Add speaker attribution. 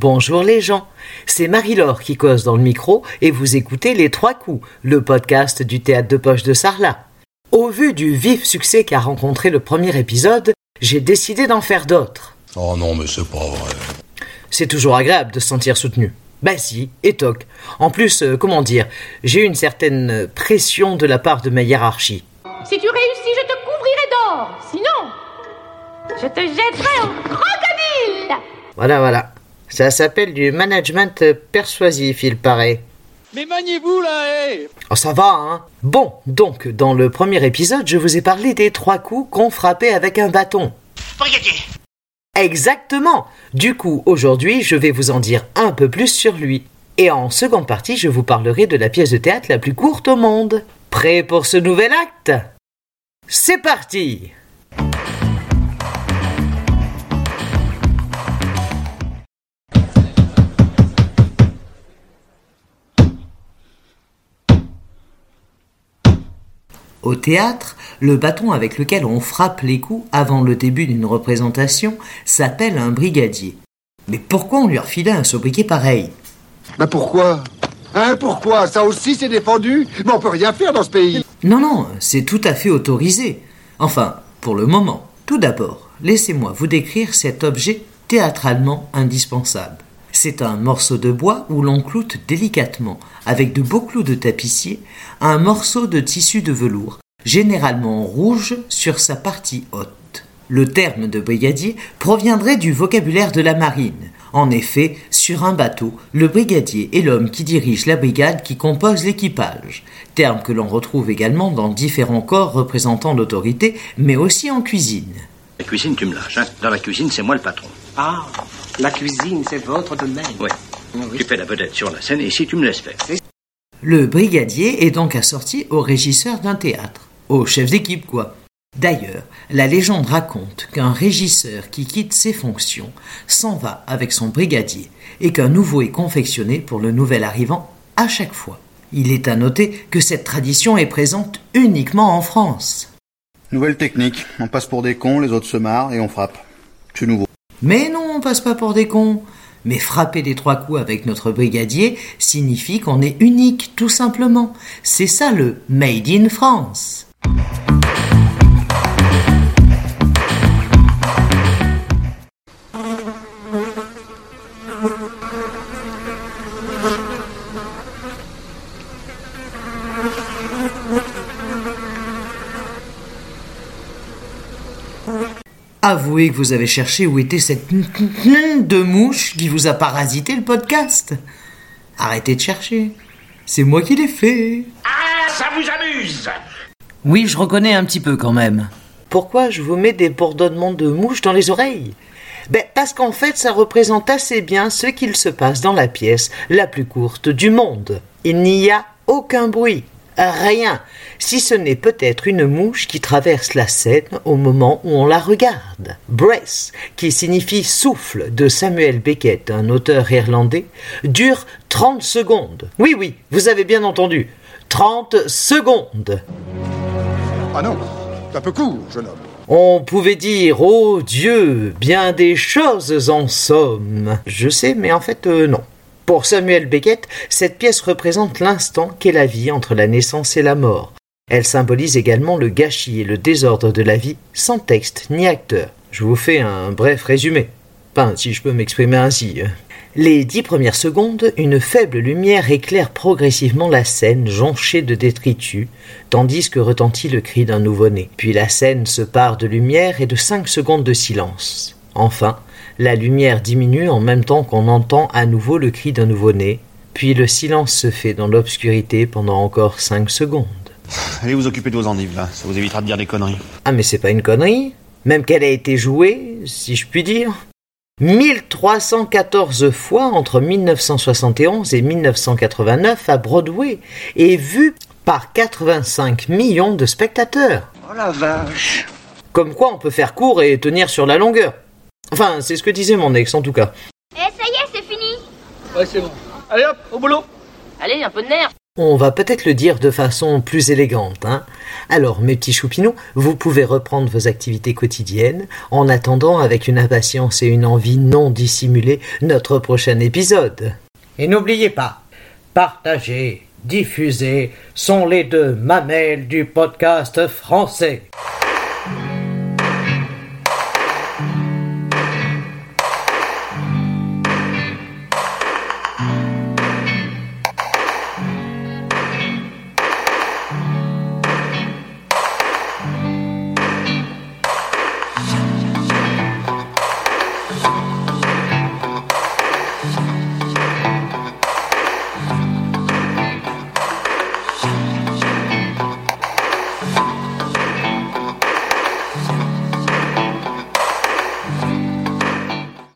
Speaker 1: Bonjour les gens, c'est Marie-Laure qui cause dans le micro et vous écoutez Les Trois Coups, le podcast du théâtre de poche de Sarlat. Au vu du vif succès qu'a rencontré le premier épisode, j'ai décidé d'en faire d'autres.
Speaker 2: Oh non, mais c'est pas vrai.
Speaker 1: C'est toujours agréable de se sentir soutenu. Bah si, et toc. En plus, euh, comment dire, j'ai eu une certaine pression de la part de ma hiérarchie.
Speaker 3: Si tu réussis, je te couvrirai d'or. Sinon, je te jetterai au crocodile.
Speaker 1: Voilà, voilà. Ça s'appelle du management persuasif, il paraît.
Speaker 4: Mais maniez-vous là, hé
Speaker 1: Oh, ça va, hein Bon, donc, dans le premier épisode, je vous ai parlé des trois coups qu'on frappait avec un bâton.
Speaker 5: Brigadier
Speaker 1: Exactement Du coup, aujourd'hui, je vais vous en dire un peu plus sur lui. Et en seconde partie, je vous parlerai de la pièce de théâtre la plus courte au monde. Prêt pour ce nouvel acte? C'est parti Au théâtre, le bâton avec lequel on frappe les coups avant le début d'une représentation s'appelle un brigadier. Mais pourquoi on lui refilait un sobriquet pareil?
Speaker 6: Bah pourquoi? Hein, pourquoi? Ça aussi c'est défendu? Mais on peut rien faire dans ce pays
Speaker 1: Non, non, c'est tout à fait autorisé. Enfin, pour le moment. Tout d'abord, laissez-moi vous décrire cet objet théâtralement indispensable. C'est un morceau de bois où l'on cloute délicatement, avec de beaux clous de tapissier, un morceau de tissu de velours, généralement rouge sur sa partie haute. Le terme de brigadier proviendrait du vocabulaire de la marine. En effet, sur un bateau, le brigadier est l'homme qui dirige la brigade qui compose l'équipage, terme que l'on retrouve également dans différents corps représentant l'autorité, mais aussi en cuisine.
Speaker 5: La cuisine, tu me lâches. Hein. Dans la cuisine, c'est moi le patron.
Speaker 7: Ah, la cuisine, c'est votre domaine.
Speaker 5: Oui. Tu fais la vedette sur la scène et ici, tu me laisses faire?
Speaker 1: Le brigadier est donc assorti au régisseur d'un théâtre, au chef d'équipe quoi. D'ailleurs, la légende raconte qu'un régisseur qui quitte ses fonctions s'en va avec son brigadier et qu'un nouveau est confectionné pour le nouvel arrivant à chaque fois. Il est à noter que cette tradition est présente uniquement en France.
Speaker 8: Nouvelle technique. On passe pour des cons, les autres se marrent et on frappe. C'est nouveau.
Speaker 1: Mais non, on passe pas pour des cons. Mais frapper les trois coups avec notre brigadier signifie qu'on est unique, tout simplement. C'est ça le Made in France. Avouez que vous avez cherché où était cette de mouche qui vous a parasité le podcast. Arrêtez de chercher. C'est moi qui l'ai fait.
Speaker 5: Ah, ça vous amuse
Speaker 1: Oui, je reconnais un petit peu quand même. Pourquoi je vous mets des bourdonnements de mouches dans les oreilles? Ben, parce qu'en fait, ça représente assez bien ce qu'il se passe dans la pièce la plus courte du monde. Il n'y a aucun bruit, rien, si ce n'est peut-être une mouche qui traverse la scène au moment où on la regarde. Breath, qui signifie souffle de Samuel Beckett, un auteur irlandais, dure 30 secondes. Oui, oui, vous avez bien entendu. 30 secondes.
Speaker 6: Ah non, un peu court, jeune homme.
Speaker 1: On pouvait dire, oh Dieu, bien des choses en somme. Je sais, mais en fait, euh, non. Pour Samuel Beckett, cette pièce représente l'instant qu'est la vie entre la naissance et la mort. Elle symbolise également le gâchis et le désordre de la vie, sans texte ni acteur. Je vous fais un bref résumé. Enfin, si je peux m'exprimer ainsi. Les dix premières secondes, une faible lumière éclaire progressivement la scène jonchée de détritus, tandis que retentit le cri d'un nouveau-né. Puis la scène se pare de lumière et de cinq secondes de silence. Enfin, la lumière diminue en même temps qu'on entend à nouveau le cri d'un nouveau-né, puis le silence se fait dans l'obscurité pendant encore cinq secondes.
Speaker 8: Allez vous occuper de vos endives là, ça vous évitera de dire des conneries.
Speaker 1: Ah mais c'est pas une connerie, même qu'elle a été jouée, si je puis dire. 1314 fois entre 1971 et 1989 à Broadway et vue par 85 millions de spectateurs.
Speaker 7: Oh la vache
Speaker 1: Comme quoi on peut faire court et tenir sur la longueur. Enfin, c'est ce que disait mon ex en tout cas.
Speaker 3: Eh, ça y est, c'est fini.
Speaker 4: Ouais, c'est bon. Allez hop, au boulot
Speaker 3: Allez, un peu de nerf.
Speaker 1: On va peut-être le dire de façon plus élégante. Hein Alors, mes petits choupinous, vous pouvez reprendre vos activités quotidiennes en attendant avec une impatience et une envie non dissimulée notre prochain épisode. Et n'oubliez pas, partager, diffuser sont les deux mamelles du podcast français.